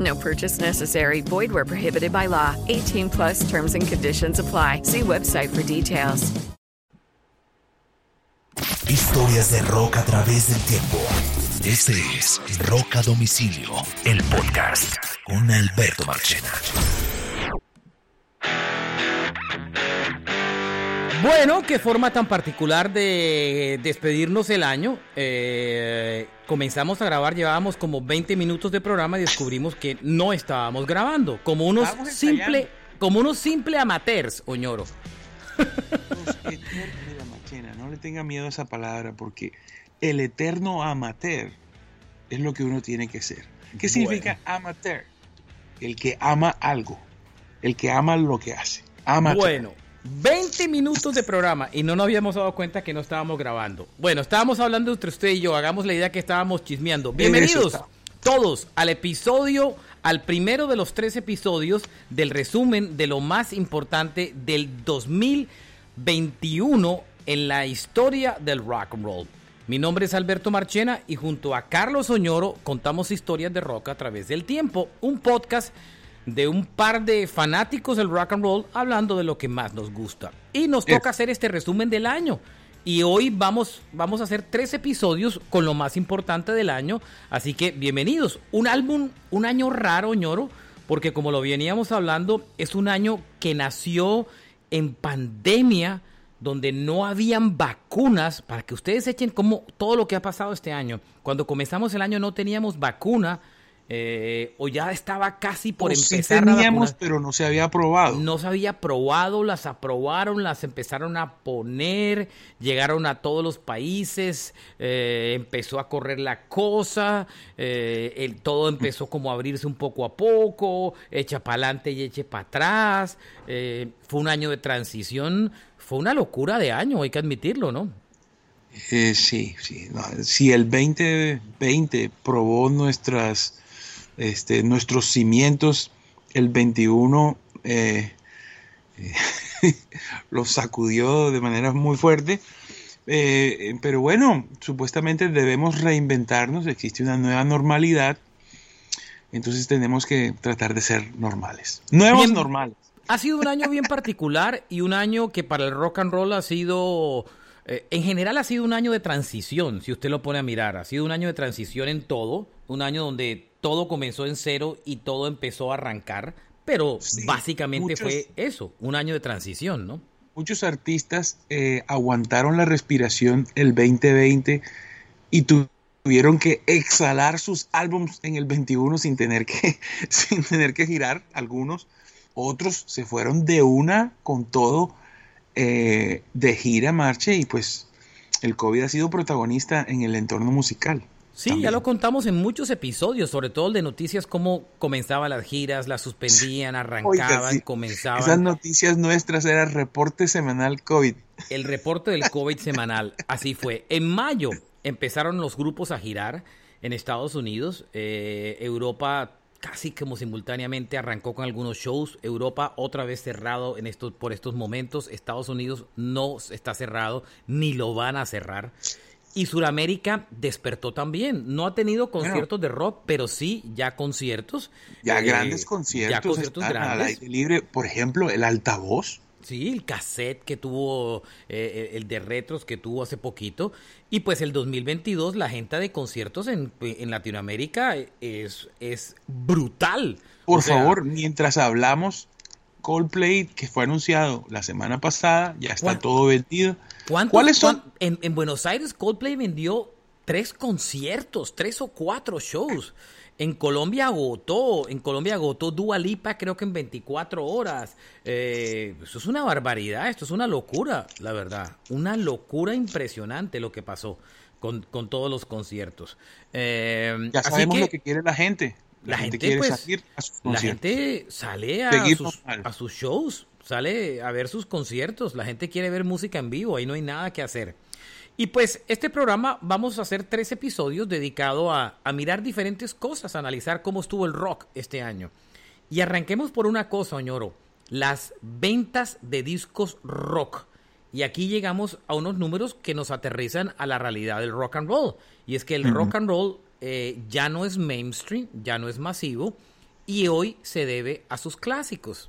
No purchase necessary. Void where prohibited by law. 18 plus terms and conditions apply. See website for details. Historias de rock a través del tiempo. Este es Rock a Domicilio, el podcast con Alberto Marchena. Bueno, qué forma tan particular de despedirnos el año. Eh, comenzamos a grabar, llevábamos como 20 minutos de programa y descubrimos que no estábamos grabando. Como unos simple, como unos simple amateurs, Oñoro. Machena, no le tenga miedo a esa palabra porque el eterno amateur es lo que uno tiene que ser. ¿Qué significa amateur? El que ama algo, el que ama lo que hace. Amateur. Bueno, 20 minutos de programa y no nos habíamos dado cuenta que no estábamos grabando. Bueno, estábamos hablando entre usted y yo, hagamos la idea que estábamos chismeando. Bienvenidos todos al episodio, al primero de los tres episodios del resumen de lo más importante del 2021 en la historia del rock and roll. Mi nombre es Alberto Marchena y junto a Carlos Oñoro contamos historias de rock a través del tiempo, un podcast de un par de fanáticos del rock and roll hablando de lo que más nos gusta. Y nos toca hacer este resumen del año. Y hoy vamos, vamos a hacer tres episodios con lo más importante del año. Así que bienvenidos. Un álbum, un año raro, ñoro, porque como lo veníamos hablando, es un año que nació en pandemia, donde no habían vacunas, para que ustedes echen como todo lo que ha pasado este año. Cuando comenzamos el año no teníamos vacuna eh, o ya estaba casi por empezar. a teníamos, vacunar. pero no se había aprobado. No se había probado, las aprobaron, las empezaron a poner, llegaron a todos los países, eh, empezó a correr la cosa, eh, el, todo empezó como a abrirse un poco a poco, echa para adelante y eche para atrás. eh, fue un año de transición, fue una locura de año, hay que admitirlo, ¿no? Eh, sí, sí. no, si el 2020 probó nuestras, este, nuestros cimientos, el 21 eh, eh, los sacudió de manera muy fuerte. Eh, pero bueno, supuestamente debemos reinventarnos, existe una nueva normalidad, entonces tenemos que tratar de ser normales. Nuevos Bien. normales. Ha sido un año bien particular y un año que para el rock and roll ha sido, eh, en general ha sido un año de transición, si usted lo pone a mirar. Ha sido un año de transición en todo, un año donde todo comenzó en cero y todo empezó a arrancar, pero Sí, básicamente muchos- fue eso, un año de transición, ¿no? Muchos artistas eh, aguantaron la respiración el 2020 y tu- tuvieron que exhalar sus álbums en el 21 sin tener que, sin tener que girar algunos. Otros se fueron de una con todo eh, de gira, marche y pues el COVID ha sido protagonista en el entorno musical. Sí, ya lo contamos en muchos episodios, sobre todo el de noticias, cómo comenzaban las giras, las suspendían, arrancaban, Oiga, sí, comenzaban. Esas noticias nuestras era reporte semanal COVID. El reporte del COVID semanal, así fue. En mayo empezaron los grupos a girar en Estados Unidos. Eh, Europa casi como simultáneamente arrancó con algunos shows. Europa otra vez cerrado en estos, por estos momentos. Estados Unidos no está cerrado, ni lo van a cerrar. Y Sudamérica despertó también. No ha tenido conciertos de rock, pero sí ya conciertos. Ya Eh, grandes conciertos, Ya conciertos al grandes. aire libre. Por ejemplo, el altavoz. Sí, el cassette que tuvo, eh, el de retros que tuvo hace poquito. Y pues el 2022, la agenda de conciertos en, en Latinoamérica es, es brutal. Por O sea, favor, mientras hablamos, Coldplay, que fue anunciado la semana pasada, ya está ¿Cuán- todo vendido. ¿Cuántos- ¿Cuáles son? En, en Buenos Aires, Coldplay vendió tres conciertos, tres o cuatro shows. En Colombia agotó, en Colombia agotó Dua Lipa creo que en 24 horas. Eh, eso es una barbaridad, esto es una locura, la verdad. Una locura impresionante lo que pasó con, con todos los conciertos. Eh, Ya así sabemos que lo que quiere la gente. La, la gente, gente, quiere pues, salir a sus la gente sale a sus, normal. a sus shows, sale a ver sus conciertos, la gente quiere ver música en vivo, ahí no hay nada que hacer. Y pues este programa vamos a hacer tres episodios dedicados a, a mirar diferentes cosas, a analizar cómo estuvo el rock este año. Y arranquemos por una cosa, Oñoro, las ventas de discos rock. Y aquí llegamos a unos números que nos aterrizan a la realidad del rock and roll. Y es que el rock and roll eh, ya no es mainstream, ya no es masivo, y hoy se debe a sus clásicos.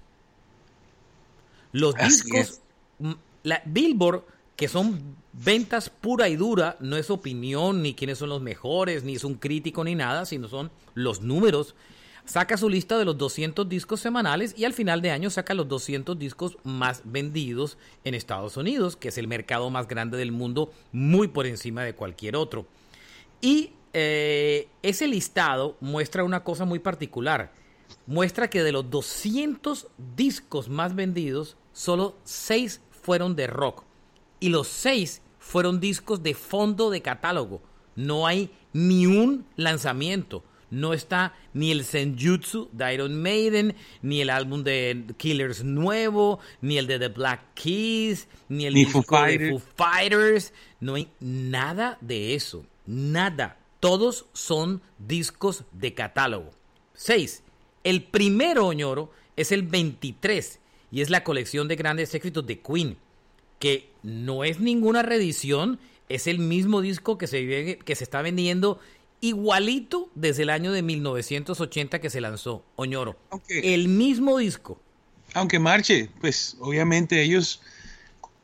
Los Así discos, es. mm, la Billboard, que son ventas pura y dura, no es opinión, ni quiénes son los mejores, ni es un crítico, ni nada, sino son los números. Saca su lista de los 200 discos semanales y al final de año saca los 200 discos más vendidos en Estados Unidos, que es el mercado más grande del mundo, muy por encima de cualquier otro. Y eh, ese listado muestra una cosa muy particular. Muestra que de los 200 discos más vendidos, solo 6 fueron de rock. Y los 6 fueron discos de fondo de catálogo. No hay ni un lanzamiento. No está ni el Senjutsu de Iron Maiden, ni el álbum de Killers nuevo, ni el de The Black Keys, ni el Ni disco Foo de. Foo Fighters. No hay nada de eso. Nada. Todos son discos de catálogo. 6. El primero, Oñoro, es el 23 y es la colección de grandes éxitos de Queen, que no es ninguna reedición, es el mismo disco que se, que se está vendiendo igualito desde el año de 1980 que se lanzó, Oñoro. El mismo disco. Aunque marche, pues obviamente ellos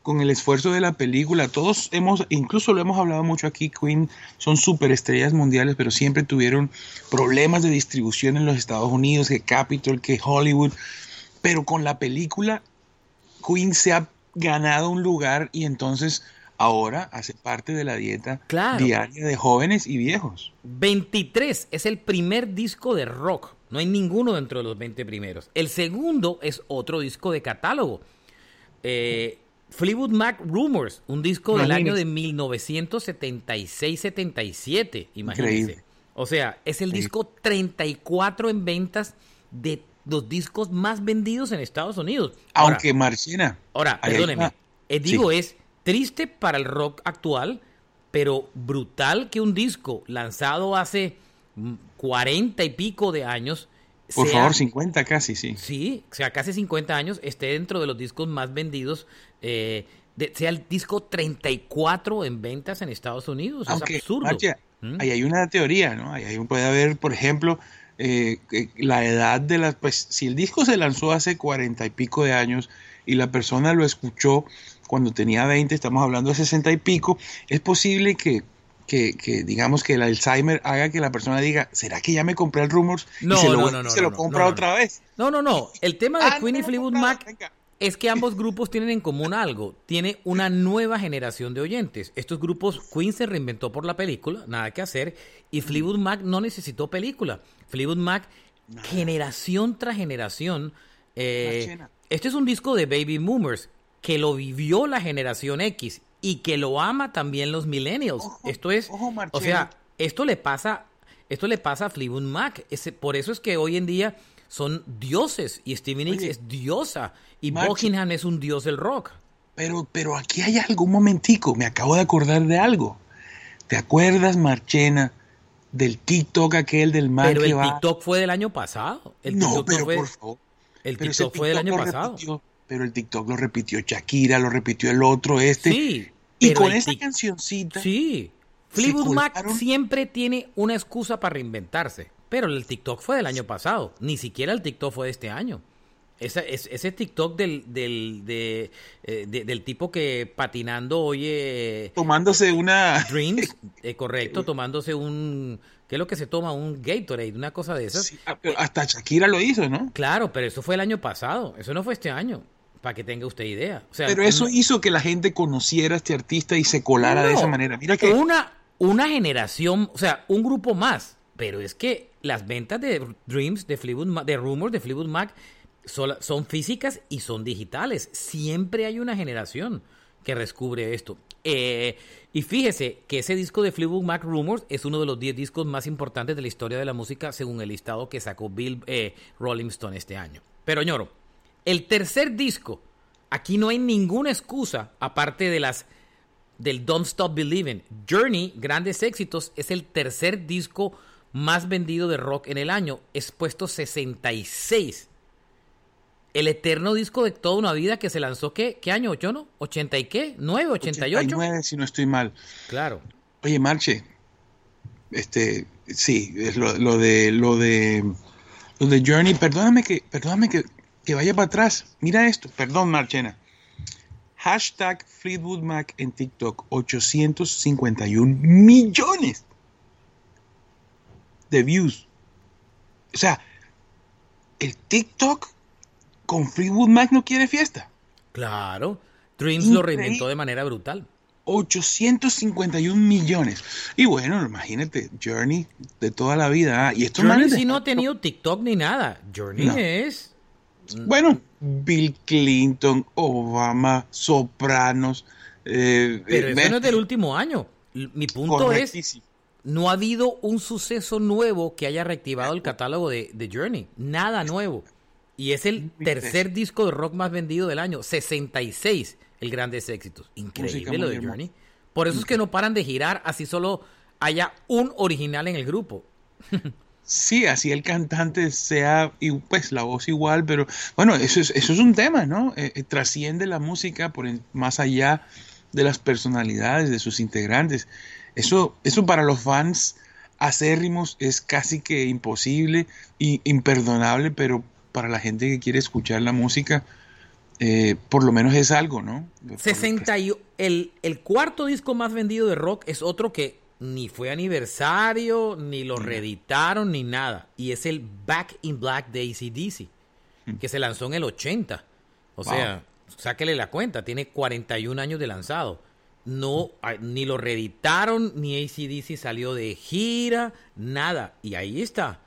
con el esfuerzo de la película, todos hemos, incluso lo hemos hablado mucho aquí, Queen son superestrellas mundiales, pero siempre tuvieron problemas de distribución en los Estados Unidos, que Capitol, que Hollywood, pero con la película Queen se ha ganado un lugar y entonces ahora hace parte de la dieta Claro. diaria de jóvenes y viejos. 23 es el primer disco de rock. No hay ninguno dentro de los 20 primeros. El segundo es otro disco de catálogo. Eh, Fleetwood Mac Rumors, un disco del año de 1976-77. Imagínense. Increíble. O sea, es el Sí. disco 34 en ventas de los discos más vendidos en Estados Unidos. Ahora, Aunque Marchena. Ahora, perdóneme. eh, digo, Sí. es triste para el rock actual, pero brutal que un disco lanzado hace mm, 40 y pico de años. Por sea- favor, 50 casi, sí. Sí, o sea, casi 50 años, esté dentro de los discos más vendidos, eh, de- sea el disco 34 en ventas en Estados Unidos. Aunque, es absurdo. Marcia, ¿Mm? ahí hay una teoría, ¿no? Ahí hay- puede haber, por ejemplo, eh, que la edad de las... Pues si el disco se lanzó hace cuarenta y pico de años y la persona lo escuchó cuando tenía 20, estamos hablando de 60 y pico, es posible que, que, que, digamos que el Alzheimer haga que la persona diga, ¿será que ya me compré el Rumors? No, y se lo, no, vuelve- no, no, se lo compra otra vez. No, no, no. El tema de Ah, Queen y lo Fleetwood Mac venga. es que ambos grupos tienen en común algo. Tiene una nueva generación de oyentes. Estos grupos, Queen se reinventó por la película, nada que hacer, y Fleetwood Mac no necesitó película. Fleetwood Mac, generación tras generación. eh, este es un disco de Baby Boomers que lo vivió la generación X y que lo ama también los millennials. Ojo, esto es, ojo, o sea, esto le pasa, esto le pasa a Fleetwood Mac. Ese- por eso es que hoy en día son dioses y Stevie Nicks es diosa y March- Buckingham es un dios del rock. Pero, pero aquí hay algo, un momentico, me acabo de acordar de algo. ¿Te acuerdas, Marchena, del TikTok aquel del man Pero que el va? TikTok fue del año pasado. El no, TikTok pero fue, por favor. el Pero TikTok fue del año pasado. repitió, pero el TikTok lo repitió Shakira, lo repitió el otro, este. Sí, y con esa cancioncita. Sí. Fleetwood Mac siempre tiene una excusa para reinventarse. Pero el TikTok fue del año pasado. Ni siquiera el TikTok fue de este año. Esa- es- ese TikTok del, del, de, eh, de- del tipo que patinando oye Tomándose una. Dreams, eh, correcto, tomándose un ¿Qué es lo que se toma un Gatorade, una cosa de esas? Sí, ah, hasta Shakira lo hizo, ¿no? Claro, pero eso fue el año pasado, eso no fue este año, para que tenga usted idea. O sea, Pero eso no- hizo que la gente conociera a este artista y se colara de esa manera. Mira que Una, una generación, o sea, un grupo más. Pero es que las ventas de Dreams, de Fleetwood Ma- de Rumors, de Fleetwood Mac, son, son físicas y son digitales. Siempre hay una generación que descubre esto. Eh, y fíjese que ese disco de Fleetwood Mac Rumors es uno de los 10 discos más importantes de la historia de la música según el listado que sacó Bill eh, Rolling Stone este año. Pero ñoro, el tercer disco, aquí no hay ninguna excusa aparte de las del Don't Stop Believing. Journey, grandes éxitos, es el tercer disco más vendido de rock en el año, es puesto 66. El eterno disco de toda una vida que se lanzó, ¿qué, ¿Qué año, yo no? ¿80 y qué? ¿9, 88? 89, si no estoy mal. Claro. Oye, Marche, este, sí, es lo, lo de lo de lo de Journey, perdóname que, perdóname que, que vaya para atrás. Mira esto, perdón, Marchena. Hashtag Fleetwood Mac en TikTok, 851 millones de views. O sea, el TikTok con Fleetwood Mac no quiere fiesta. Claro. Dreams lo reinventó de manera brutal. 851 millones. Y bueno, imagínate, Journey de toda la vida. ah, Y estos Journey sí no ha tenido TikTok ni nada. Journey No. es... Bueno, Bill Clinton, Obama, Sopranos. eh, Pero eh, eso no es del último año. Mi punto es... no ha habido un suceso nuevo que haya reactivado el catálogo de, de Journey. Nada nuevo. Y es el tercer disco de rock más vendido del año. 66, el Grandes Éxitos. Increíble lo de. Journey. Por eso es que no paran de girar, así solo haya un original en el grupo. Sí, así el cantante sea, y pues la voz igual, pero bueno, eso es, eso es un tema, ¿no? Eh, eh, trasciende la música por en- más allá de las personalidades de sus integrantes. Eso, eso para los fans acérrimos es casi que imposible y imperdonable, pero para la gente que quiere escuchar la música, eh, por lo menos es algo, ¿no? Por- 60 y- el, el cuarto disco más vendido de rock es otro que ni fue aniversario, ni lo reeditaron, ni nada. Y es el Back in Black de ACDC, que se lanzó en el 80. O Wow. sea, sáquele la cuenta, tiene 41 años de lanzado. No, ah, ni lo reeditaron, ni ACDC salió de gira, nada. Y ahí está.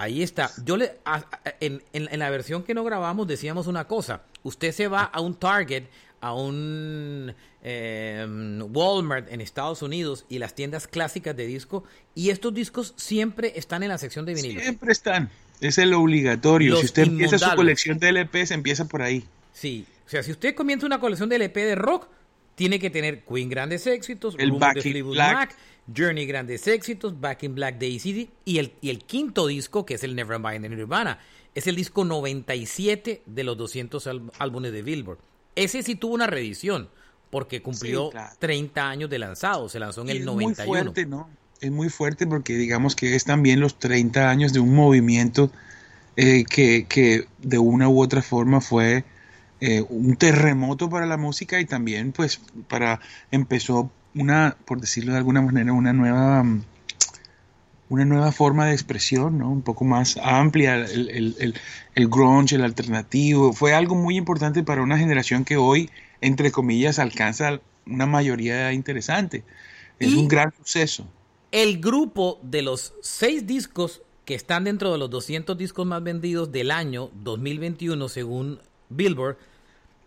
Ahí está. Yo le a- a- en, en- en la versión que no grabamos decíamos una cosa. Usted se va a un Target, a un eh, Walmart en Estados Unidos y las tiendas clásicas de disco y estos discos siempre están en la sección de vinilo. Siempre están. Es el obligatorio. Los si usted empieza su colección de LPs, empieza por ahí. Sí, o sea, si usted comienza una colección de LP de rock, tiene que tener Queen Grandes Éxitos, El de in Fleetwood Black. Mac, Journey Grandes Éxitos, Back in Black de ACD y el, y el quinto disco, que es el Nevermind de Nirvana. Es el disco 97 de los 200 al- álbumes de Billboard. Ese sí tuvo una reedición, porque cumplió Sí, claro. 30 años de lanzado, se lanzó en el es 91. muy fuerte, ¿no? Es muy fuerte porque digamos que es también los 30 años de un movimiento eh, que, que de una u otra forma fue eh, un terremoto para la música y también pues para empezó una, por decirlo de alguna manera, una nueva mm, una nueva forma de expresión, ¿no? Un poco más amplia, el, el, el, el grunge, el alternativo, fue algo muy importante para una generación que hoy, entre comillas, alcanza una mayoría interesante. Es Y- un gran suceso. El grupo de los seis discos que están dentro de los 200 discos más vendidos del año 2021 según Billboard,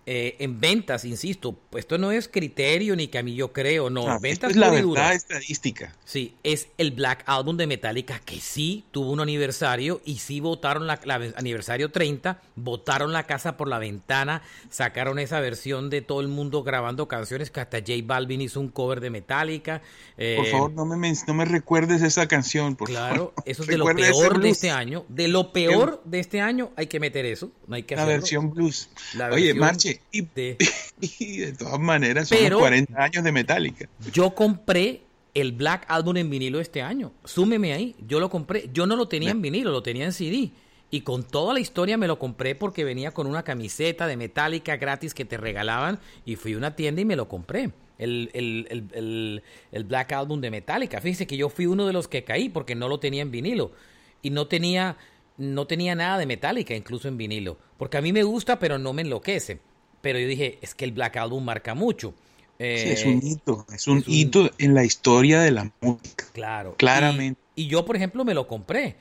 eh, en ventas, insisto, esto no es criterio ni que a mí yo creo, no, Ah, ventas es la verdad dura. estadística. Sí, es el Black Album de Metallica que sí tuvo un aniversario y sí votaron la, la- aniversario 30, votaron la casa por la ventana, sacaron esa versión de todo el mundo grabando canciones que hasta J Balvin hizo un cover de Metallica. Por eh, favor, no me, no me recuerdes esa canción, por Claro, favor. eso es de lo peor de este año. De lo peor de este año hay que meter eso. No hay que La hacerlo. versión blues. La Oye, versión Marche, y de- y de todas maneras son Pero- los 40 años de Metallica. Yo compré el Black Album en vinilo este año. Súmeme ahí. Yo lo compré. Yo no lo tenía en vinilo, lo tenía en CD. Y con toda la historia me lo compré porque venía con una camiseta de Metallica gratis que te regalaban. Y fui a una tienda y me lo compré. el, el, Black Album de Metallica. Fíjese que yo fui uno de los que caí porque no lo tenía en vinilo. Y no tenía, no tenía nada de Metallica, incluso en vinilo. Porque a mí me gusta, pero no me enloquece. Pero yo dije, es que el Black Album marca mucho. sí, es un hito, es un, hito en la historia de la música. Claro. Claramente. Y, yo, por ejemplo, me lo compré.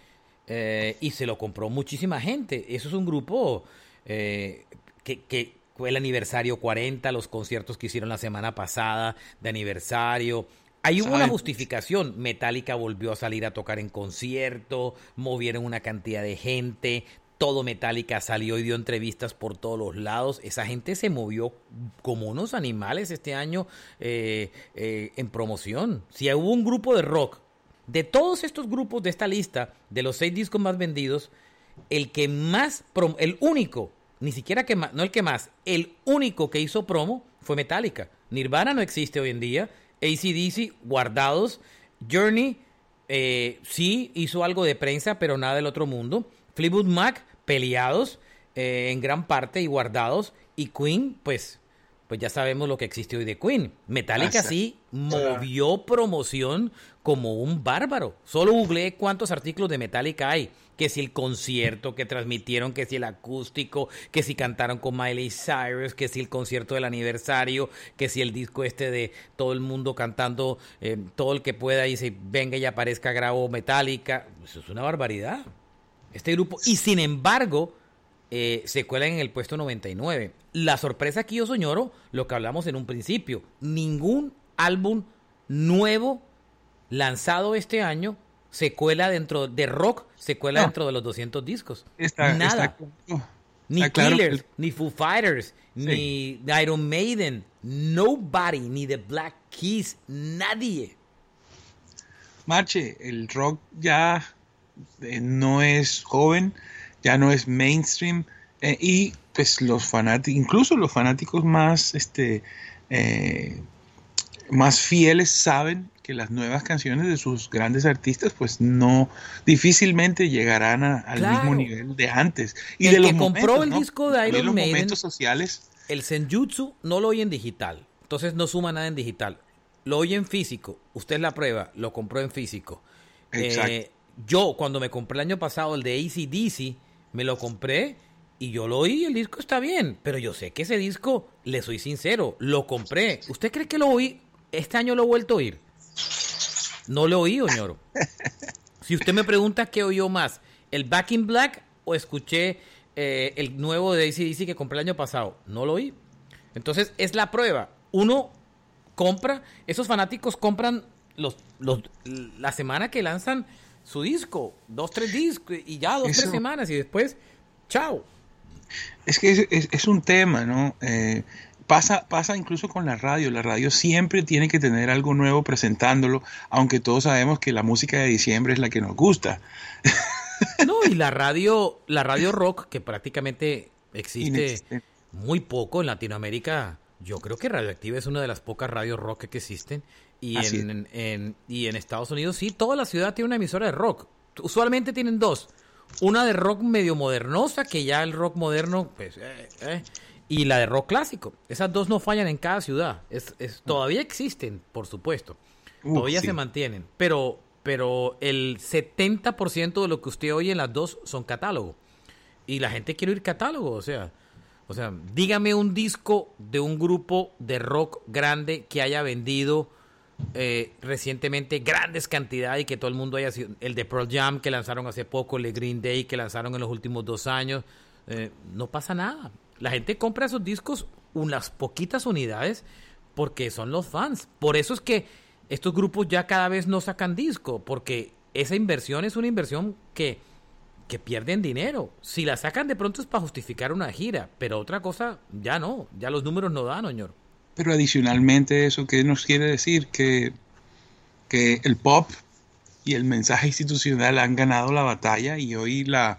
Eh, y se lo compró muchísima gente. Eso es un grupo eh, que, que fue el aniversario 40, los conciertos que hicieron la semana pasada de aniversario. Ahí hubo una justificación. Metallica volvió a salir a tocar en concierto, movieron una cantidad de gente, todo Metallica salió y dio entrevistas por todos los lados. Esa gente se movió como unos animales este año eh, eh, en promoción. Si hubo un grupo de rock, de todos estos grupos de esta lista, de los seis discos más vendidos, el que más, el único ni siquiera que más, no el que más, el único que hizo promo fue Metallica. Nirvana no existe hoy en día, ACDC guardados, Journey eh, sí hizo algo de prensa, pero nada del otro mundo, Fleetwood Mac peleados eh, en gran parte y guardados, y Queen pues pues ya sabemos lo que existe hoy de Queen. Metallica sí movió promoción como un bárbaro. Solo googleé cuántos artículos de Metallica hay. Que si el concierto que transmitieron, que si el acústico, que si cantaron con Miley Cyrus, que si el concierto del aniversario, que si el disco este de todo el mundo cantando, eh, todo el que pueda y se venga y aparezca grabo Metallica. Eso es una barbaridad. Este grupo. Y sin embargo, eh, se cuela en el puesto 99. La sorpresa aquí, yo soñoro, lo que hablamos en un principio, ningún álbum nuevo lanzado este año se cuela dentro de rock, se cuela dentro de los 200 discos. Nada. ni Killers, ni Foo Fighters, ni Iron Maiden, nobody, ni The Black Keys, nadie. Marche, el rock ya eh, no es joven, ya no es mainstream eh, y pues los fanáticos, incluso los fanáticos más, este, eh, más fieles saben que las nuevas canciones de sus grandes artistas pues no difícilmente llegarán al mismo nivel de antes. Y el de que compró el disco de Iron los Maiden momentos sociales. el Senjutsu no lo oye en digital entonces no suma nada en digital. Lo oye en físico usted la prueba lo compró en físico. Eh, yo cuando me compré el año pasado el de ACDC me lo compré y yo lo oí, el disco está bien, pero yo sé que ese disco, le soy sincero, lo compré. ¿Usted cree que lo oí? Este año lo he vuelto a oír. No lo oí, ñoro. Si usted me pregunta qué oyó más, el Back in Black o escuché eh, el nuevo de ACDC que compré el año pasado, no lo oí. Entonces es la prueba. Uno compra, esos fanáticos compran los, los, la semana que lanzan su disco, dos, tres discos, y ya dos, tres semanas, y después, chao. Es que es, un tema, ¿no? Eh, pasa, pasa incluso con la radio. La radio siempre tiene que tener algo nuevo presentándolo, aunque todos sabemos que la música de diciembre es la que nos gusta. No, y la radio, la radio rock, que prácticamente existe muy poco en Latinoamérica, yo creo que Radioactiva es una de las pocas radios rock que existen. Y en, y en Estados Unidos sí, toda la ciudad tiene una emisora de rock. Usualmente tienen dos. Una de rock medio modernosa, que ya el rock moderno, pues, eh, eh, y la de rock clásico. Esas dos no fallan en cada ciudad. Es, todavía existen, por supuesto. todavía se mantienen. Pero, pero el 70% de lo que usted oye en las dos son catálogo. Y la gente quiere oír catálogo, o sea. O sea, dígame un disco de un grupo de rock grande que haya vendido eh, recientemente grandes cantidades y que todo el mundo haya sido. El de Pearl Jam que lanzaron hace poco, el de Green Day que lanzaron en los últimos dos años. Eh, no pasa nada. La gente compra esos discos unas poquitas unidades porque son los fans. Por eso es que estos grupos ya cada vez no sacan disco, porque esa inversión es una inversión que, que pierden dinero. Si la sacan de pronto es para justificar una gira, pero otra cosa ya no, ya los números no dan, señor. Pero adicionalmente eso, ¿qué nos quiere decir? Que, que el pop y el mensaje institucional han ganado la batalla y hoy la,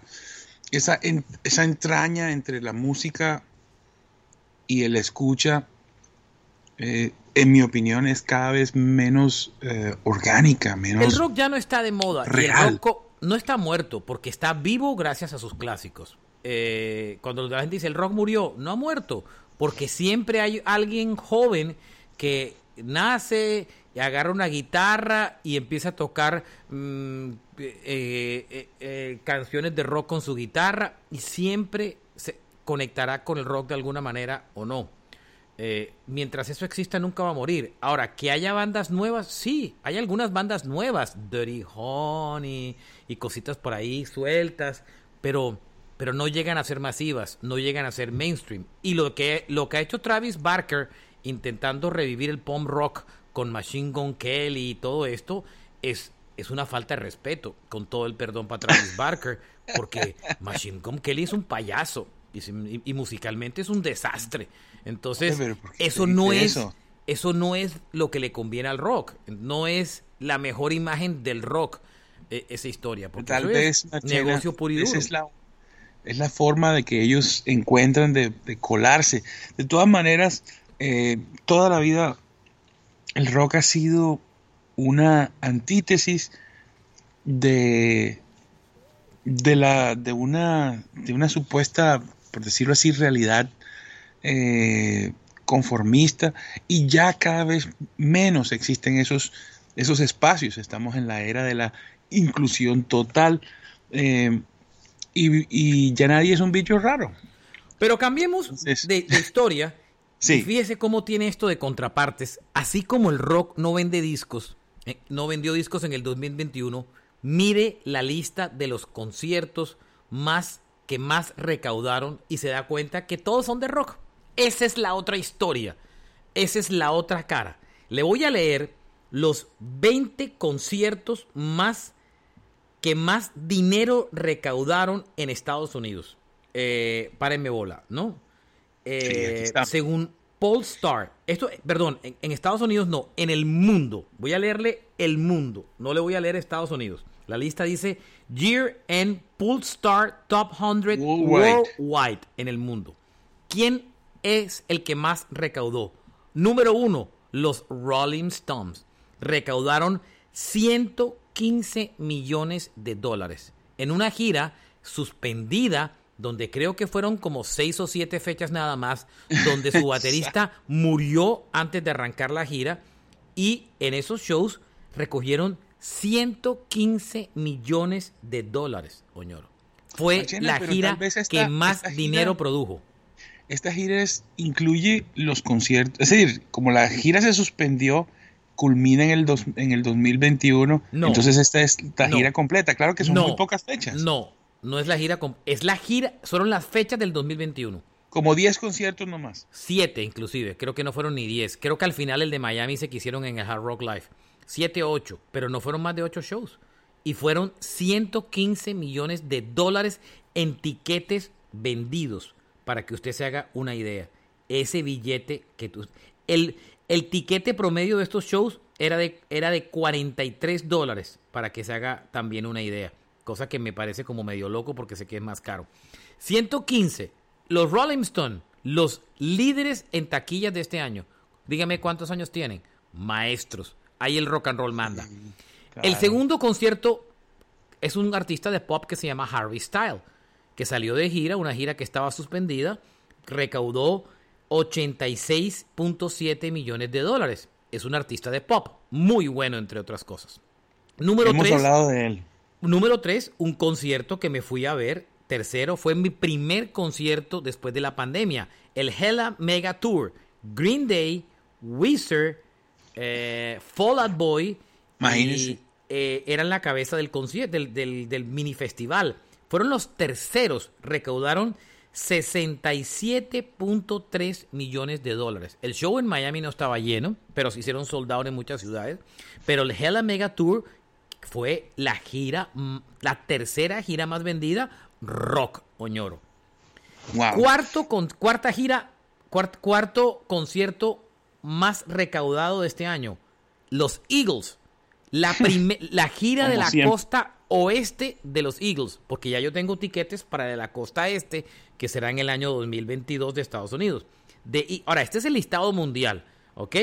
esa, esa entraña entre la música y el escucha, eh, en mi opinión, es cada vez menos eh, orgánica, menos... El rock ya no está de moda. Real. el rock no está muerto porque está vivo gracias a sus clásicos. Eh, cuando la gente dice el rock murió, no ha muerto porque siempre hay alguien joven que nace, agarra una guitarra y empieza a tocar mm, eh, eh, eh, canciones de rock con su guitarra y siempre se conectará con el rock de alguna manera o no. mientras eso exista nunca va a morir. Ahora, que haya bandas nuevas, sí, hay algunas bandas nuevas, Dirty Honey y cositas por ahí sueltas, pero pero no llegan a ser masivas, no llegan a ser mainstream. Y lo que, lo que ha hecho Travis Barker intentando revivir el pop rock con Machine Gun Kelly y todo esto es, es una falta de respeto, con todo el perdón para Travis Barker, porque Machine Gun Kelly es un payaso y, musicalmente es un desastre. Entonces, eso no es eso? no es lo que le conviene al rock, no es la mejor imagen del rock e, esa historia, porque Tal vez es negocio puro y Es la, es la forma de que ellos encuentran de, colarse. De todas maneras, eh, toda la vida el rock ha sido una antítesis de, de, la, de, una, de una supuesta, por decirlo así, realidad eh, conformista y ya cada vez menos existen esos, esos espacios. Estamos en la era de la inclusión total. Eh, y, ya nadie es un bicho raro. Pero cambiemos de, historia. sí. Y fíjese cómo tiene esto de contrapartes. Así como el rock no vende discos, eh, no vendió discos en el 2021, mire la lista de los conciertos más que más recaudaron y se da cuenta que todos son de rock. Esa es la otra historia. Esa es la otra cara. Le voy a leer los 20 conciertos más que más dinero recaudaron en Estados Unidos. Eh, párenme bola, ¿no? Eh, según Polestar, esto, perdón, en, Estados Unidos no, en el mundo. Voy a leerle el mundo, no le voy a leer Estados Unidos. La lista dice Year End Polestar Top 100 worldwide. en el mundo. ¿Quién es el que más recaudó? Número uno, los Rolling Stones. Recaudaron 140 15 millones de dólares en una gira suspendida donde creo que fueron como seis o siete fechas nada más, donde su baterista murió antes de arrancar la gira y en esos shows recogieron 115 millones de dólares, Oñoro. Fue la gira que más dinero produjo. Esta gira incluye los conciertos, es decir, como la gira se suspendió, culmina en el, en el 2021. Entonces esta es la gira completa. Claro que son muy pocas fechas. No, no es la gira, es la gira, son las fechas del 2021. Como 10 conciertos nomás. 7 inclusive, creo que no fueron ni 10. Creo que al final el de Miami se quisieron en el Hard Rock Live. 7 o 8, pero no fueron más de 8 shows. Y fueron 115 millones de dólares en tiquetes vendidos, para que usted se haga una idea. Ese billete que tú... El, el tiquete promedio de estos shows era de, era de 43 dólares, para que se haga también una idea. Cosa que me parece como medio loco porque sé que es más caro. 115. Los Rolling Stone, los líderes en taquillas de este año. Dígame cuántos años tienen. Maestros. Ahí el rock and roll manda. El segundo concierto es un artista de pop que se llama Harvey Style, que salió de gira, una gira que estaba suspendida, recaudó 86.7 millones de dólares. Es un artista de pop, muy bueno entre otras cosas. Número Hemos hablado de él. Número 3, un concierto que me fui a ver. Tercero, fue mi primer concierto después de la pandemia. El Hella Mega Tour. Green Day, Weezer, eh, Fall Out Boy. Imagínense. Eh, eran la cabeza del concierto, del, del, del mini festival. Fueron los terceros. Recaudaron 67.3 millones de dólares. El show en Miami no estaba lleno, pero se hicieron soldados en muchas ciudades. Pero el Hella Mega Tour fue la gira, mm, la tercera gira más vendida, rock, Oñoro. Cuarto con, cuarta gira, cuarto concierto más recaudado de este año, los Eagles. La, la gira de la costa oeste de los Eagles, porque ya yo tengo tiquetes para la costa este, que será en el año 2022 de Estados Unidos. De, ahora, este es el listado mundial, ¿ok?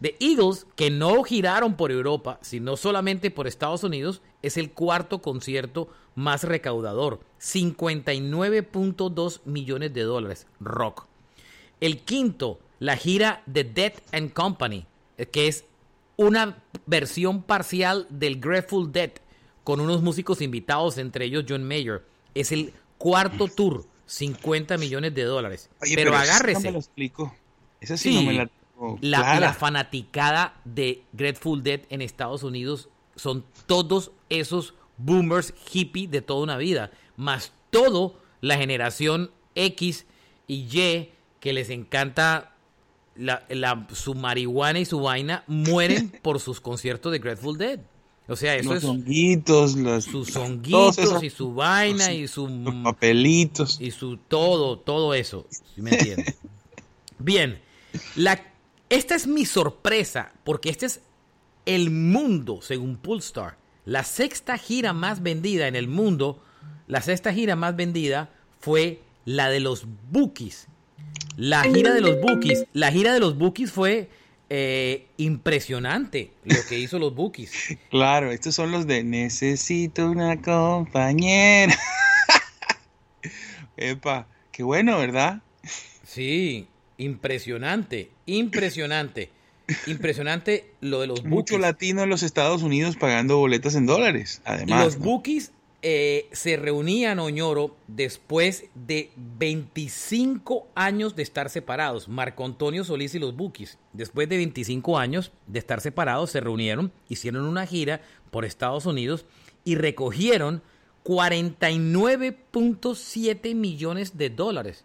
De Eagles, que no giraron por Europa, sino solamente por Estados Unidos, es el cuarto concierto más recaudador, 59.2 millones de dólares, rock. El quinto, la gira de Death and Company, que es una versión parcial del Grateful Dead con unos músicos invitados, entre ellos John Mayer. Es el cuarto tour, 50 millones de dólares. pero, agárrese. No me lo explico. Esa sí, no me la, la, la fanaticada de Grateful Dead en Estados Unidos son todos esos boomers hippie de toda una vida, más todo la generación X y Y que les encanta la, su marihuana y su vaina, mueren por sus conciertos de Grateful Dead. O sea, eso los Honguitos, los sus honguitos y su vaina y su papelitos y su todo, todo eso, me entiendes? Bien, la, esta es mi sorpresa porque este es el mundo, según Pulstar, la sexta gira más vendida en el mundo, la sexta gira más vendida fue la de los Bookies. La gira de los Bookies, la gira de los Bookies fue eh, impresionante lo que hizo los Bookies. Claro, estos son los de necesito una compañera. Epa, qué bueno, ¿verdad? Sí, impresionante, impresionante. Impresionante lo de los Bookies. Mucho latino en los Estados Unidos pagando boletas en dólares, además. Los Bookies eh, se reunían, Oñoro, después de 25 años de estar separados. Marco Antonio Solís y los Bookies, después de 25 años de estar separados, se reunieron, hicieron una gira por Estados Unidos y recogieron 49.7 millones de dólares.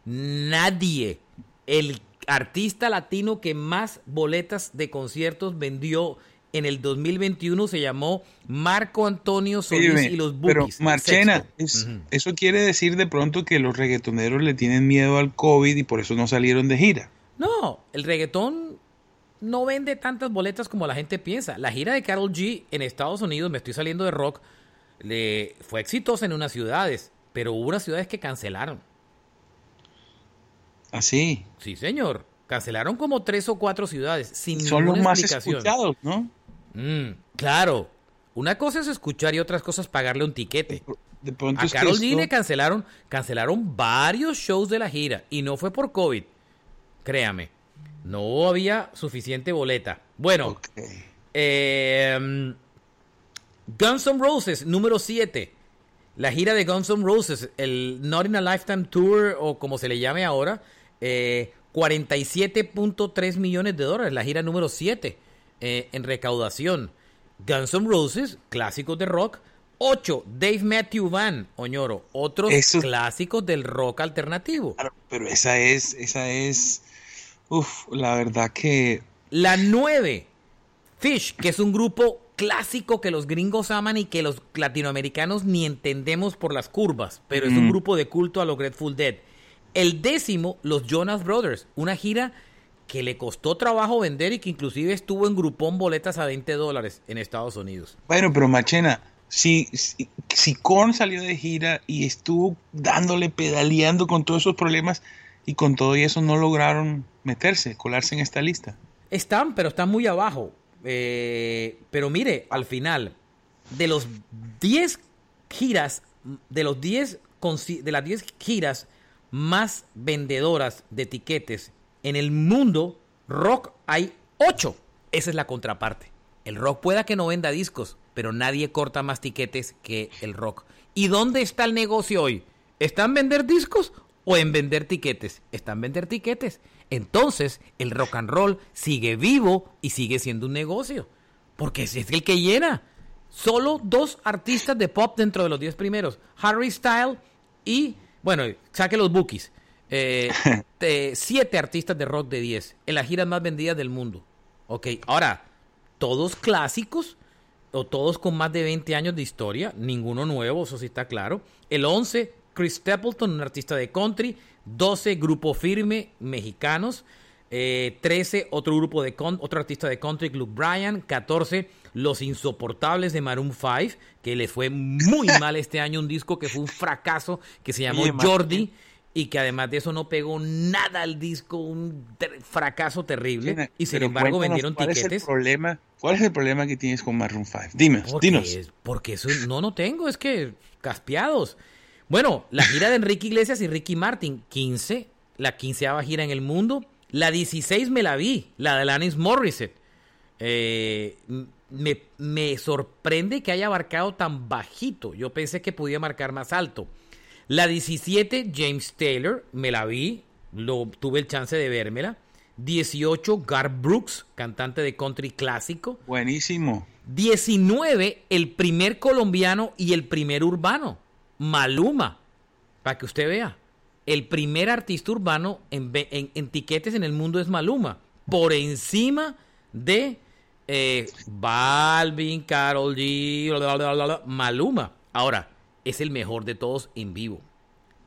nadie, el artista latino que más boletas de conciertos vendió en el 2021 se llamó Marco Antonio Solís y los Bookies. Pero Marchena, eso quiere decir de pronto que los reggaetoneros le tienen miedo al COVID y por eso no salieron de gira. No, el reggaetón no vende tantas boletas como la gente piensa. La gira de Carol G en Estados Unidos, me estoy saliendo de rock, le fue exitosa en unas ciudades, pero hubo unas ciudades que cancelaron. ¿Así? ¿Ah, sí, señor. Cancelaron como tres o cuatro ciudades sin Son los más explicación. escuchados, ¿no? Mm, claro. Una cosa es escuchar y otras cosas pagarle un tiquete. De pronto a es Carol G le cancelaron, cancelaron varios shows de la gira y no fue por COVID. Créame. No había suficiente boleta. Bueno, eh, Guns N' Roses, número 7. La gira de Guns N' Roses, el Not in a Lifetime Tour, o como se le llame ahora, eh, 47.3 millones de dólares, la gira número 7 eh, en recaudación. Guns N' Roses, clásicos de rock. 8, Dave Matthew Van, Oñoro, otros Eso- clásicos del rock alternativo. Claro, pero esa es, esa es, uf, la verdad que La 9, Fish, que es un grupo clásico que los gringos aman y que los latinoamericanos ni entendemos por las curvas, pero es un grupo de culto a los Grateful Dead. El décimo, los Jonas Brothers, una gira que le costó trabajo vender y que inclusive estuvo en grupón boletas a 20 dólares en Estados Unidos. Bueno, pero Machena, Si, si, si Korn salió de gira y estuvo dándole, pedaleando con todos esos problemas y con todo eso no lograron meterse, colarse en esta lista. Están, pero están muy abajo. Eh, pero mire, al final, de los 10 giras, de los 10 de las 10 giras más vendedoras de etiquetes en el mundo, rock hay 8. Esa es la contraparte. El rock pueda que no venda discos, pero nadie corta más tiquetes que el rock. ¿Y dónde está el negocio hoy? ¿Está en vender discos o en vender tiquetes? Está en vender tiquetes. Entonces, el rock and roll sigue vivo y sigue siendo un negocio. Porque es el que llena. Solo dos artistas de pop dentro de los 10 primeros. Harry Styles y, bueno, saque los bookies. Eh, siete artistas de rock de 10 en las giras más vendidas del mundo. Ok, ahora, todos clásicos o todos con más de 20 años de historia, ninguno nuevo, eso sí está claro. El 11, Chris Stapleton, un artista de country. 12, Grupo Firme, mexicanos. 13, eh, otro grupo de otro artista de country, Luke Bryan. 14, Los Insoportables de Maroon 5, que les fue muy mal este año, un disco que fue un fracaso, que se llamó Jordi y que además de eso no pegó nada al disco, un fracaso terrible. y sin embargo vendieron ¿cuál tiquetes. Es el problema, ¿Cuál es el problema que tienes con Maroon 5? Dime, dinos. Porque eso no, no tengo, es que caspeados. Bueno, la gira de Enrique Iglesias y Ricky Martin, 15, la quinceava gira en el mundo. La 16 me la vi, la de Alanis Morissette. Eh, me, me sorprende que haya marcado tan bajito. Yo pensé que podía marcar más alto. La 17, James Taylor, me la vi, lo, tuve el chance de vérmela. 18, Gar Brooks, cantante de country clásico. Buenísimo. 19, el primer colombiano y el primer urbano, Maluma. Para que usted vea, el primer artista urbano en, en, tiquetes en el mundo es Maluma. Por encima de eh, Balvin, Carol G, Maluma. Ahora, es el mejor de todos en vivo.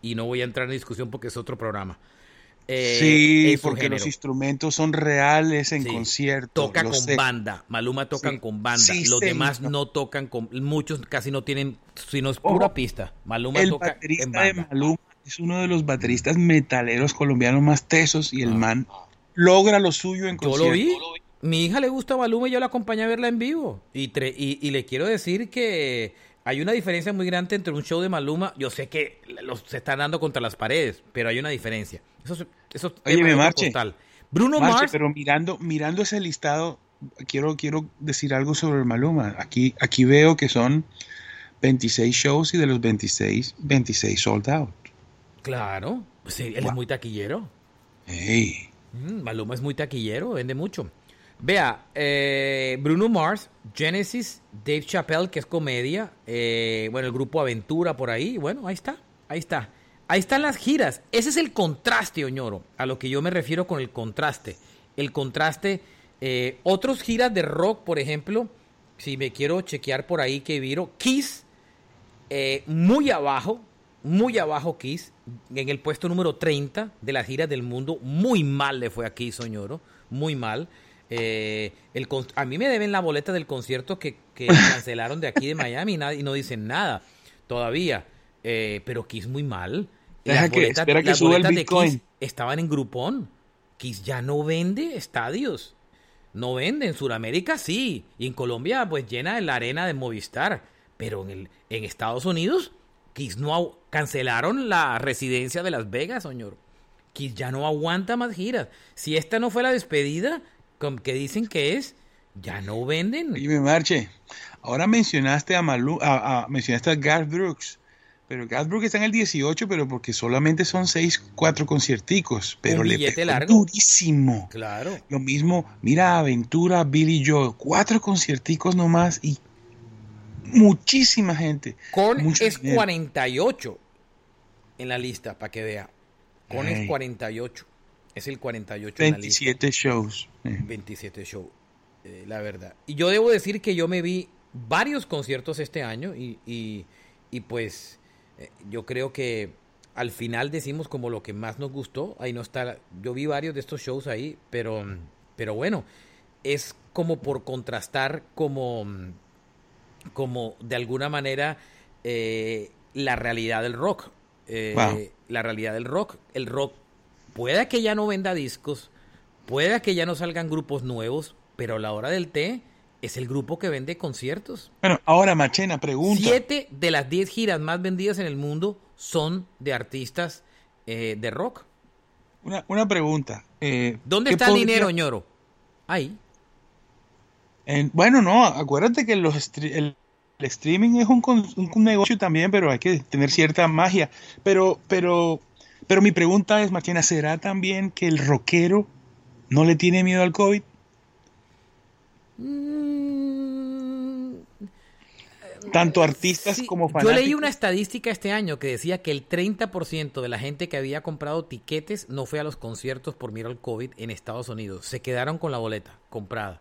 Y no voy a entrar en discusión porque es otro programa. Eh, sí, porque los instrumentos son reales en concierto. Toca con banda. Maluma tocan con banda. los demás no. tocan con. Muchos casi no tienen. Sino es pura pista. Maluma el toca baterista de Maluma es uno de los bateristas metaleros colombianos más tesos y el ah. man logra lo suyo en concierto. Yo lo vi. Mi hija le gusta Maluma y yo la acompañé a verla en vivo. Y, y le quiero decir que hay una diferencia muy grande entre un show de Maluma. Yo sé que los se están dando contra las paredes, pero hay una diferencia. Eso, eso Oye, me marche. Bruno Mars. Pero mirando, mirando ese listado, quiero, quiero decir algo sobre Maluma. Aquí, aquí veo que son 26 shows y de los 26, 26 sold out. Claro, pues él es muy taquillero. Hey. Mm, Maluma es muy taquillero, vende mucho. Vea, eh, Bruno Mars, Genesis, Dave Chappelle, que es comedia, eh, bueno, el grupo Aventura por ahí, bueno, ahí está, ahí está. Ahí están las giras. Ese es el contraste, Oñoro, a lo que yo me refiero con el contraste. El contraste, eh, otros giras de rock, por ejemplo, si me quiero chequear por ahí que viro, Kiss, muy abajo, muy abajo Kiss, en el puesto número 30 de las giras del mundo, muy mal le fue a Kiss, Oñoro, muy mal. Eh, el, a mí me deben la boleta del concierto que, cancelaron de aquí de Miami y, no dicen nada todavía. Eh, pero Kiss muy mal. Deja que, espera que suba el Bitcoin. estaban en Groupon. Kiss ya no vende estadios. No vende. En Sudamérica sí. Y en Colombia, pues llena la arena de Movistar. Pero en, el, en Estados Unidos, Kiss no cancelaron la residencia de Las Vegas, señor. Kiss ya no aguanta más giras. Si esta no fue la despedida, que dicen que es, ya no venden. Y me marche. Ahora mencionaste a Malu, a, mencionaste a Garth Brooks. Pero Garth Brooks está en el 18, pero porque solamente son 6, 4 concierticos. Pero le pegó durísimo. Claro. Lo mismo, mira Aventura, Billy Joe, cuatro concierticos nomás y muchísima gente. Con es 48 en la lista, para que vea. Con es 48. Es el 48 27 shows. 27 shows, eh, la verdad. Y yo debo decir que yo me vi varios conciertos este año y, y, pues eh, yo creo que al final decimos como lo que más nos gustó. Ahí no está. Yo vi varios de estos shows ahí, pero, pero bueno, es como por contrastar como como de alguna manera eh, la realidad del rock. Wow. La realidad del rock. El rock pueda que ya no venda discos, pueda que ya no salgan grupos nuevos, pero a la hora del té es el grupo que vende conciertos. Bueno, ahora Machena, pregunta. Siete de las diez giras más vendidas en el mundo son de artistas eh, de rock. Una, una pregunta. eh, ¿Dónde ¿qué está el dinero, ñoro? Ahí. En- bueno, no, acuérdate que los el, el streaming es un, un negocio también, pero hay que tener cierta magia. Pero, pero, pero mi pregunta es, Machena, ¿será también que el rockero no le tiene miedo al COVID? Tanto artistas como Yo fanáticos. leí una estadística este año que decía que el 30% de la gente que había comprado tiquetes no fue a los conciertos por miedo al COVID en Estados Unidos. Se quedaron con la boleta comprada.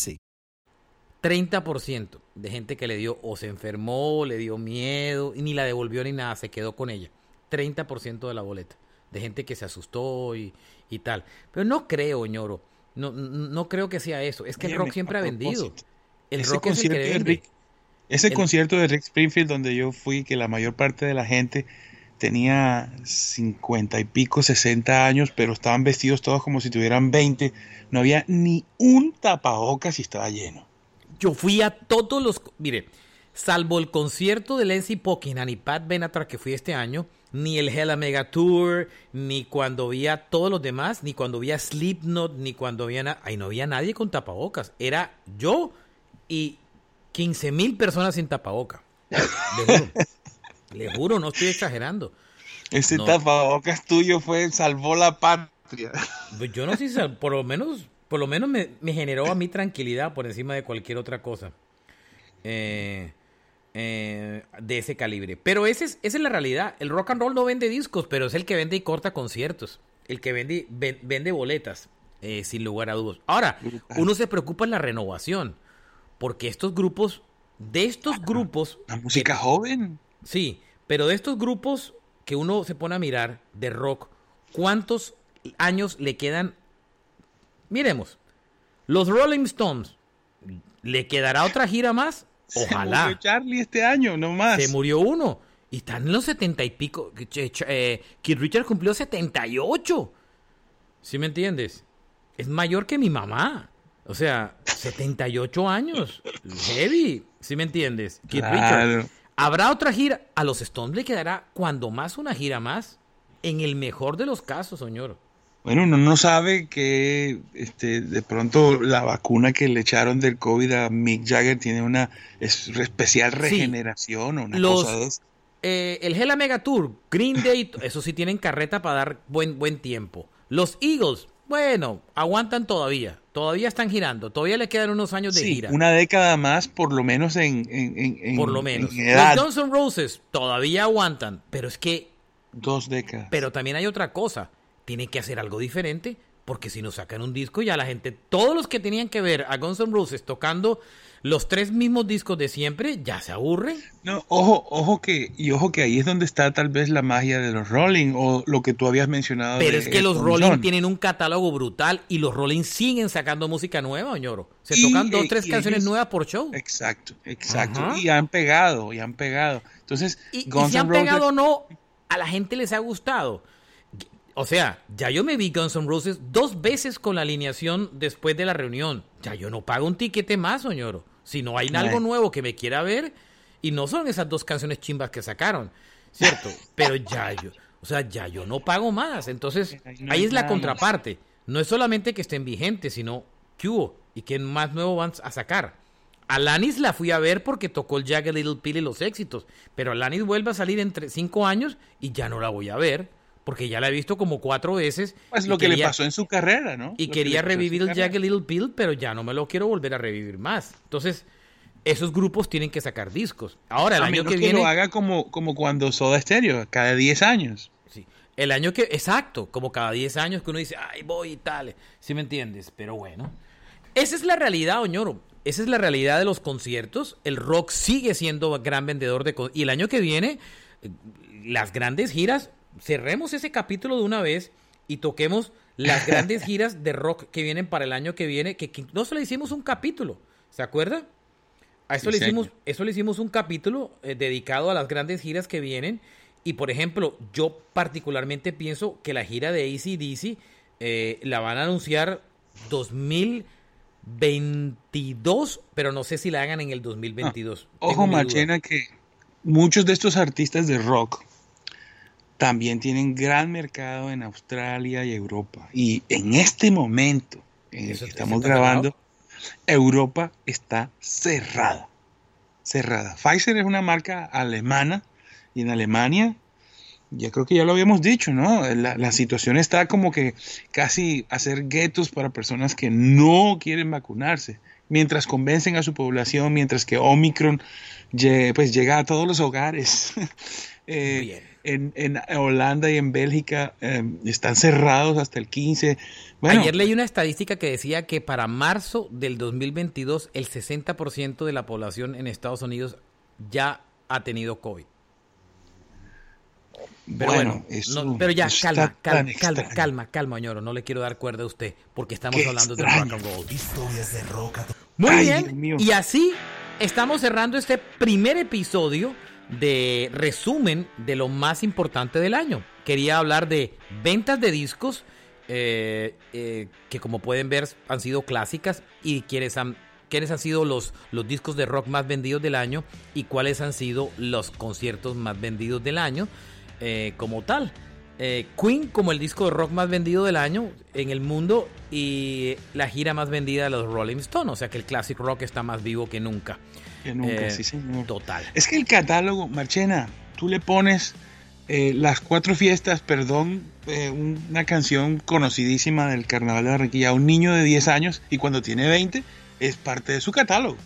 30% de gente que le dio o se enfermó, le dio miedo y ni la devolvió ni nada, se quedó con ella. 30% de la boleta. De gente que se asustó y, y tal. Pero no creo, ñoro. No, no, creo que sea eso. Es que el rock siempre ha vendido. El rock es el que vende. Rick- Ese El- concierto de Rick Springfield donde yo fui, que la mayor parte de la gente tenía 50 y pico, 60 años, pero estaban vestidos todos como si tuvieran 20. No había ni un tapabocas y estaba lleno. Yo fui a todos los. Mire, salvo el concierto de Lindsey Buckingham y Pat Benatar que fui este año, ni el Hella Mega Tour, ni cuando vi a todos los demás, ni cuando vi a Slipknot, ni cuando vi a. Ahí no había nadie con tapabocas. Era yo y 15 mil personas sin tapaboca. Le juro. Le juro, no estoy exagerando. Ese No. tapabocas tuyo fue, salvó la patria. Pues yo no sé si sal- por lo menos, por lo menos me, me generó a mí tranquilidad por encima de cualquier otra cosa eh, eh, de ese calibre. Pero ese es, esa es la realidad. El rock and roll no vende discos, pero es el que vende y corta conciertos. El que vende, ven- vende boletas, eh, sin lugar a dudas. Ahora, uno se preocupa en la renovación, porque estos grupos, de estos grupos... La música joven. Sí, pero de estos grupos que uno se pone a mirar de rock, ¿cuántos años le quedan? Miremos, los Rolling Stones, ¿le quedará otra gira más? Se Ojalá. murió Charlie este año, no más. Se murió uno. Y están en los setenta y pico. Eh, Keith Richards cumplió 78. ¿Sí me entiendes? Es mayor que mi mamá. O sea, 78 años. Heavy. ¿Sí me entiendes? Keith Claro. Richards. ¿Habrá otra gira? A los Stones le quedará cuando más una gira más. En el mejor de los casos, señor. Bueno, uno no sabe que este, de pronto la vacuna que le echaron del COVID a Mick Jagger tiene una es- especial regeneración o una Los- cosa de esa. Eh, el Hella Mega Tour, Green Day, eso sí tienen carreta para dar buen, buen tiempo. Los Eagles, bueno, aguantan todavía. Todavía están girando. Todavía le quedan unos años de Sí, gira. una década más por lo menos en, en- en- en- por lo menos. en edad. Los Guns N' Roses todavía aguantan. Pero es que, Dos décadas. pero también hay otra cosa. Tienen que hacer algo diferente. Porque si nos sacan un disco, ya la gente, todos los que tenían que ver a Guns N' Roses tocando los tres mismos discos de siempre, ya se aburren. No, ojo, ojo que, y ojo que ahí es donde está tal vez la magia de los Rolling o lo que tú habías mencionado. Pero de es que los Rolling John. tienen un catálogo brutal y los Rolling siguen sacando música nueva, ñoro. Se Y, tocan dos, eh, tres canciones ellos- nuevas por show. Exacto, exacto. Ajá. Y han pegado, y han pegado. Entonces, Y, si han Roses- pegado o no, a la gente les ha gustado. O sea, ya yo me vi Guns N' Roses dos veces con la alineación después de la reunión. Ya yo no pago un tiquete más, ñoro. Si no hay algo nuevo que me quiera ver, y no son esas dos canciones chimbas que sacaron, ¿cierto? Pero ya yo, o sea, ya yo no pago más. Entonces, no ahí es la contraparte. No es solamente que estén vigentes, sino que hubo y qué más nuevo van a sacar. Alanis la fui a ver porque tocó el Jagged Little Pill y los éxitos. Pero Alanis vuelve a salir entre cinco años y ya no la voy a ver. Porque ya la he visto como cuatro veces. Pues lo que le pasó en su carrera, ¿no? Y Lo quería revivir el. Jagged Little Pill, pero ya no me lo quiero volver a revivir más. Entonces, esos grupos tienen que sacar discos. Ahora, el A año menos que que viene... lo haga como, como cuando Soda Stereo, cada 10 años. Sí. El año que, exacto, como cada 10 años que uno dice, ay, voy y tal, ¿sí me entiendes? Pero bueno, esa es la realidad, Oñoro. Esa es la realidad de los conciertos. El rock sigue siendo gran vendedor de... Y el año que viene, eh, las grandes giras, cerremos ese capítulo de una vez y toquemos las grandes giras de rock que vienen para el año que viene, que, que no solo hicimos un capítulo, ¿se acuerda? A eso, Sí, le hicimos, eso le hicimos un capítulo eh, dedicado a las grandes giras que vienen. Y por ejemplo, yo particularmente pienso que la gira de ACDC eh, la van a anunciar 2022, pero no sé si la hagan en el 2022. Tengo Ojo. Marchena, que muchos de estos artistas de rock también tienen gran mercado en Australia y Europa. Y en este momento en el que estamos grabando, Europa está cerrada. Cerrada. Pfizer es una marca alemana y en Alemania, ya creo que ya lo habíamos dicho, ¿no? La, la situación está como que casi hacer guetos para personas que no quieren vacunarse, mientras convencen a su población, mientras que Omicron pues llega a todos los hogares. Eh, en, en Holanda y en Bélgica eh, están cerrados hasta el 15. Bueno, Ayer leí una estadística que decía que para marzo del 2022 el 60% de la población en Estados Unidos ya ha tenido COVID. Pero Bueno, bueno, eso- no, pero ya, calma, calma, calma, calma, calma, ñoro, no le quiero dar cuerda a usted, porque estamos Qué hablando de rock and roll. Historias de rock a Muy Ay, bien, y así estamos cerrando este primer episodio de resumen de lo más importante del año. Quería hablar de ventas de discos, eh, eh, que como pueden ver han sido clásicas, y han, quiénes han sido los, los discos de rock más vendidos del año y cuáles han sido los conciertos más vendidos del año eh, como tal. Eh, Queen como el disco de rock más vendido del año en el mundo y la gira más vendida de los Rolling Stones, o sea que el classic rock está más vivo que nunca. que nunca, Eh, sí, señor. Total. Es que el catálogo, Marchena, tú le pones eh, las cuatro fiestas, perdón, eh, una canción conocidísima del Carnaval de Barranquilla a un niño de 10 años y cuando tiene 20 es parte de su catálogo.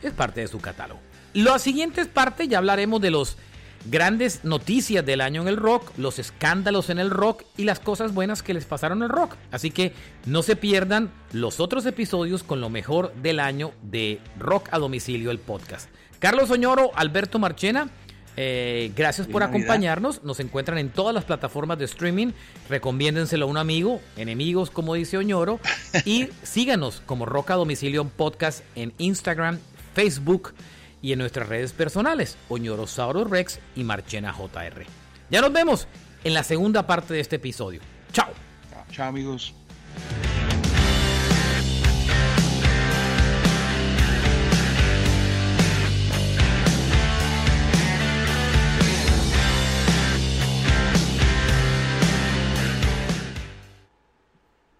Es parte de su catálogo. La siguiente es parte, ya hablaremos de los grandes noticias del año en el rock, los escándalos en el rock y las cosas buenas que les pasaron al rock. Así que no se pierdan los otros episodios con lo mejor del año de Rock a Domicilio, el podcast. Carlos Oñoro, Alberto Marchena, eh, gracias por Navidad. acompañarnos. Nos encuentran en todas las plataformas de streaming. Recomiéndenselo a un amigo, enemigos, como dice Oñoro. Y síganos como Rock a Domicilio Podcast en Instagram, Facebook y en nuestras redes personales, Oñorosaurus Rex y Marchena JR. Ya nos vemos en la segunda parte de este episodio. Chao. Chao amigos.